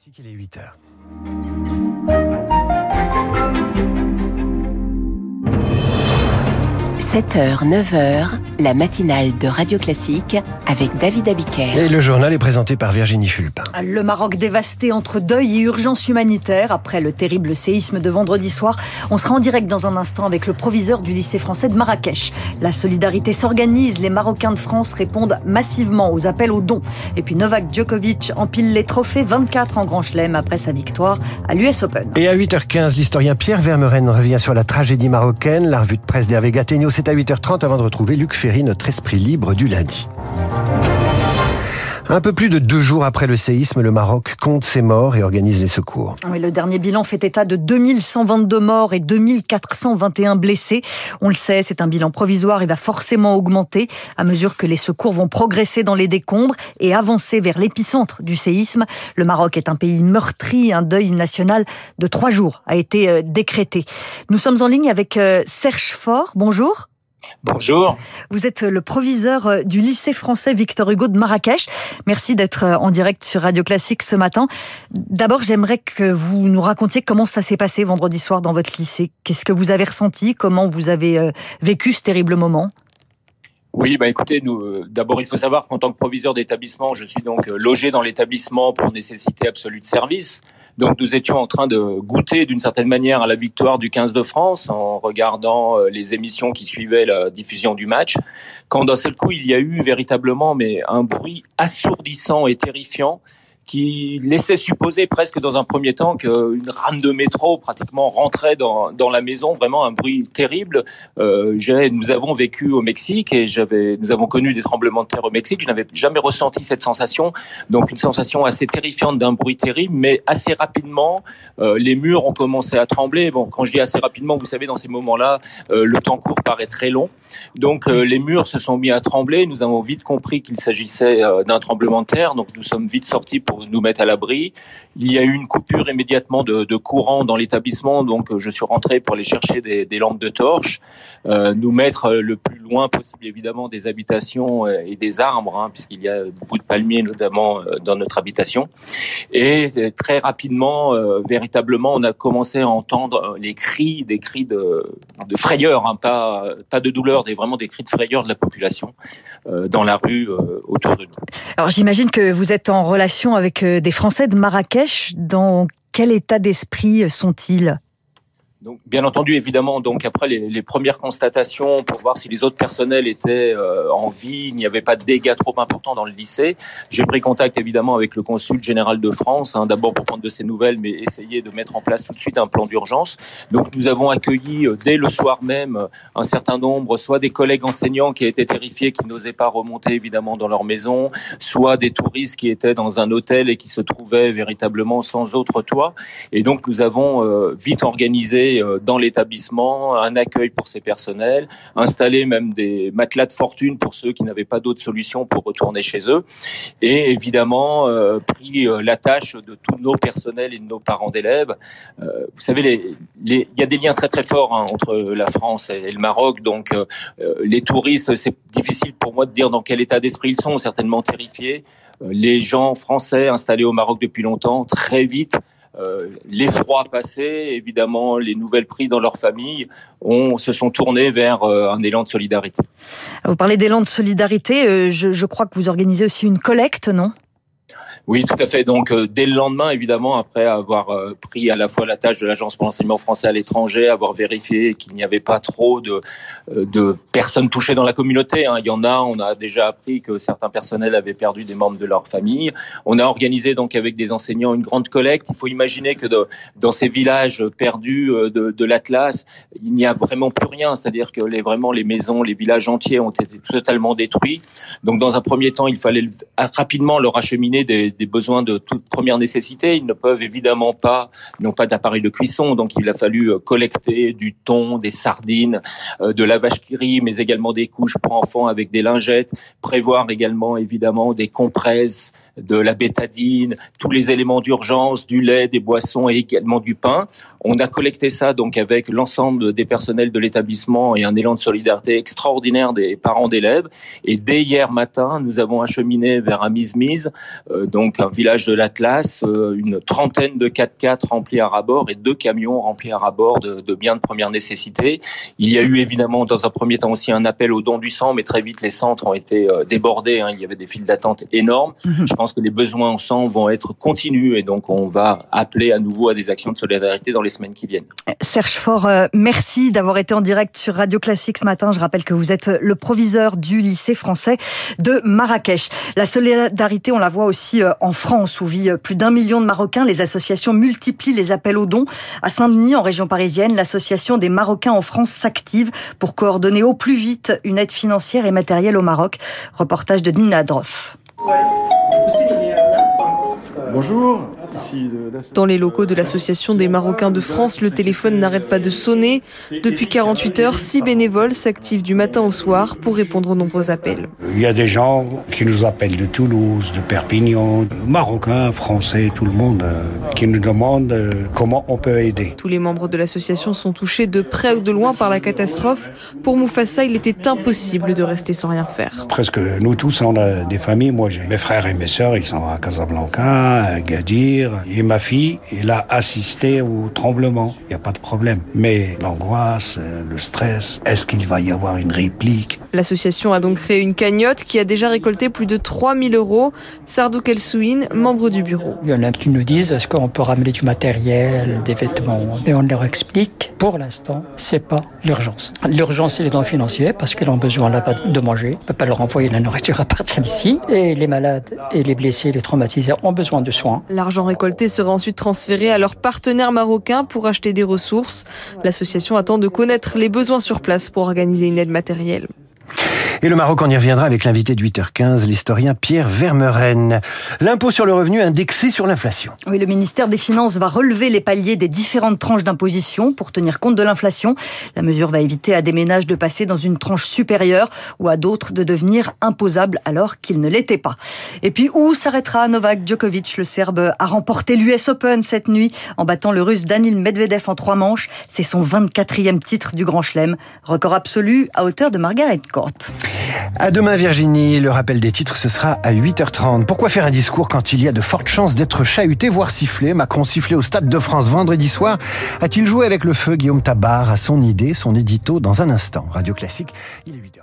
Ici qu'il est 8 heures. 7h, 9h, la matinale de Radio Classique avec David Abiker. Et le journal est présenté par Virginie Fulpin. Le Maroc dévasté entre deuil et urgence humanitaire après le terrible séisme de vendredi soir. On sera en direct dans un instant avec le proviseur du lycée français de Marrakech. La solidarité s'organise, les Marocains de France répondent massivement aux appels aux dons. Et puis Novak Djokovic empile les trophées 24 en Grand Chelem après sa victoire à l'US Open. Et à 8h15, l'historien Pierre Vermeren revient sur la tragédie marocaine. La revue de presse d'Hervé Gattegno, c'est à 8h30 avant de retrouver Luc Ferry, notre esprit libre du lundi. Un peu plus de deux jours après le séisme, le Maroc compte ses morts et organise les secours. Oui, le dernier bilan fait état de 2122 morts et 2421 blessés. On le sait, c'est un bilan provisoire et va forcément augmenter à mesure que les secours vont progresser dans les décombres et avancer vers l'épicentre du séisme. Le Maroc est un pays meurtri. Un deuil national de trois jours a été euh, décrété. Nous sommes en ligne avec euh, Serge Faure. Bonjour. Bonjour. Vous êtes le proviseur euh, du lycée français Victor Hugo de Marrakech. Merci d'être euh, en direct sur Radio Classique ce matin. D'abord, j'aimerais que vous nous racontiez comment ça s'est passé vendredi soir dans votre lycée. Qu'est-ce que vous avez ressenti? Comment vous avez euh, vécu ce terrible moment? Oui, bah écoutez, nous, d'abord, il faut savoir qu'en tant que proviseur d'établissement, je suis donc logé dans l'établissement pour nécessité absolue de service. Donc nous étions en train de goûter d'une certaine manière à la victoire du 15 de France en regardant euh, les émissions qui suivaient la diffusion du match, quand d'un seul coup il y a eu véritablement mais un bruit assourdissant et terrifiant qui laissait supposer presque dans un premier temps qu'une rame de métro pratiquement rentrait dans, dans la maison, vraiment un bruit terrible. Euh, nous avons vécu au Mexique et nous avons connu des tremblements de terre au Mexique. Je n'avais jamais ressenti cette sensation, donc une sensation assez terrifiante d'un bruit terrible, mais assez rapidement, euh, les murs ont commencé à trembler. Bon, quand je dis assez rapidement, vous savez, dans ces moments-là, euh, le temps court paraît très long. Donc euh, les murs se sont mis à trembler. Nous avons vite compris qu'il s'agissait euh, d'un tremblement de terre, donc nous sommes vite sortis pour nous mettre à l'abri. Il y a eu une coupure immédiatement de, courant dans l'établissement, donc euh, je suis rentré pour aller chercher des, lampes de torche, euh, nous mettre le plus loin possible évidemment des habitations euh, et des arbres, hein, puisqu'il y a beaucoup de palmiers notamment euh, dans notre habitation. Et très rapidement, euh, véritablement, on a commencé à entendre les cris, des cris de, frayeur, hein, pas pas de douleur, des vraiment des cris de frayeur de la population euh, dans la rue autour de nous. Alors j'imagine que vous êtes en relation avec des Français de Marrakech. Dans quel état d'esprit sont-ils? Donc, bien entendu, évidemment, donc après les, les, premières constatations pour voir si les autres personnels étaient euh, en vie, il n'y avait pas de dégâts trop importants dans le lycée. J'ai pris contact évidemment avec le consul général de France, hein, d'abord pour prendre de ses nouvelles, mais essayer de mettre en place tout de suite un plan d'urgence. Donc, nous avons accueilli euh, dès le soir même un certain nombre, soit des collègues enseignants qui étaient terrifiés, qui n'osaient pas remonter évidemment dans leur maison, soit des touristes qui étaient dans un hôtel et qui se trouvaient véritablement sans autre toit. Et donc, nous avons euh, vite organisé dans l'établissement, un accueil pour ces personnels, installer même des matelas de fortune pour ceux qui n'avaient pas d'autre solution pour retourner chez eux, et évidemment euh, pris euh, la tâche de tous nos personnels et de nos parents d'élèves. Euh, vous savez, il y a des liens très très forts hein, entre la France et le Maroc, donc euh, les touristes, c'est difficile pour moi de dire dans quel état d'esprit ils sont, certainement terrifiés. Les gens français installés au Maroc depuis longtemps, très vite, euh, l'effroi passé, évidemment, les nouvelles prises dans leur famille, on se sont tournés vers euh, un élan de solidarité. Vous parlez d'élan de solidarité, euh, je crois que vous organisez aussi une collecte, non? Oui, tout à fait. Donc, euh, dès le lendemain, évidemment, après avoir euh, pris à la fois la tâche de l'Agence pour l'enseignement français à l'étranger, avoir vérifié qu'il n'y avait pas trop de, euh, de personnes touchées dans la communauté. Hein. Il y en a, on a déjà appris que certains personnels avaient perdu des membres de leur famille. On a organisé donc avec des enseignants une grande collecte. Il faut imaginer que dans ces villages perdus de, de l'Atlas, il n'y a vraiment plus rien. C'est-à-dire que les, vraiment les maisons, les villages entiers ont été totalement détruits. Donc, dans un premier temps, il fallait rapidement leur acheminer des des besoins de toute première nécessité. Ils ne peuvent évidemment pas, n'ont pas d'appareil de cuisson, donc il a fallu euh, collecter du thon, des sardines, euh, de la vache qui mais également des couches pour enfants avec des lingettes, prévoir également évidemment des compresses, de la bétadine, tous les éléments d'urgence, du lait, des boissons et également du pain. On a collecté ça donc avec l'ensemble des personnels de l'établissement et un élan de solidarité extraordinaire des parents d'élèves. Et dès hier matin, nous avons acheminé vers Amismise, euh, donc un village de l'Atlas, euh, une trentaine de 4x4 remplis à rabord et deux camions remplis à rabord de, de biens de première nécessité. Il y a eu évidemment dans un premier temps aussi un appel au don du sang, mais très vite les centres ont été euh, débordés. Hein. Il y avait des files d'attente énormes. Mhm. Je pense que les besoins en sang vont être continus et donc on va appeler à nouveau à des actions de solidarité dans les semaines qui viennent. Serge Faure, euh, merci d'avoir été en direct sur Radio Classique ce matin. Je rappelle que vous êtes le proviseur du lycée français de Marrakech. La solidarité, on la voit aussi euh, en France où vit plus d'un million de Marocains. Les associations multiplient les appels aux dons. À Saint-Denis, en région parisienne, l'association des Marocains en France s'active pour coordonner au plus vite une aide financière et matérielle au Maroc. Reportage de Nina Droff. 喂不是你女儿 Bonjour. Dans les locaux de l'Association des Marocains de France, le téléphone n'arrête pas de sonner. Depuis 48 heures, six bénévoles s'activent du matin au soir pour répondre aux nombreux appels. Il y a des gens qui nous appellent de Toulouse, de Perpignan, Marocains, Français, tout le monde, euh, qui nous demandent euh, comment on peut aider. Tous les membres de l'association sont touchés de près ou de loin par la catastrophe. Pour Moufassa, il était impossible de rester sans rien faire. Presque nous tous, on a des familles. Moi, j'ai mes frères et mes sœurs, ils sont à Casablanca, à Gadir, et ma fille, elle a assisté au tremblement. Il n'y a pas de problème. Mais l'angoisse, le stress, est-ce qu'il va y avoir une réplique? L'association a donc créé une cagnotte qui a déjà récolté plus de 3000 euros. Sardou Kelsouine, membre du bureau. Il y en a qui nous disent est-ce qu'on peut ramener du matériel, des vêtements? Et on leur explique, pour l'instant, c'est pas l'urgence. L'urgence, c'est les dons financiers parce qu'ils ont besoin là-bas de manger. On ne peut pas leur envoyer la nourriture à partir d'ici. Et les malades et les blessés, les traumatisés ont besoin de soins. L'argent récolté sera ensuite transféré à leurs partenaires marocains pour acheter des ressources. L'association attend de connaître les besoins sur place pour organiser une aide matérielle. Et le Maroc, on y reviendra avec l'invité de 8h15, l'historien Pierre Vermeren. L'impôt sur le revenu indexé sur l'inflation. Oui, le ministère des Finances va relever les paliers des différentes tranches d'imposition pour tenir compte de l'inflation. La mesure va éviter à des ménages de passer dans une tranche supérieure ou à d'autres de devenir imposables alors qu'ils ne l'étaient pas. Et puis, où s'arrêtera Novak Djokovic Le Serbe a remporté l'US Open cette nuit en battant le Russe Danil Medvedev en trois manches? C'est son 24e titre du Grand Chelem. Record absolu à hauteur de Margaret Court. À demain Virginie, le rappel des titres ce sera à 8h30. Pourquoi faire un discours quand il y a de fortes chances d'être chahuté, voire sifflé? Macron sifflé au Stade de France vendredi soir. A-t-il joué avec le feu? Guillaume Tabar à son idée, son édito dans un instant Radio Classique, il est 8h.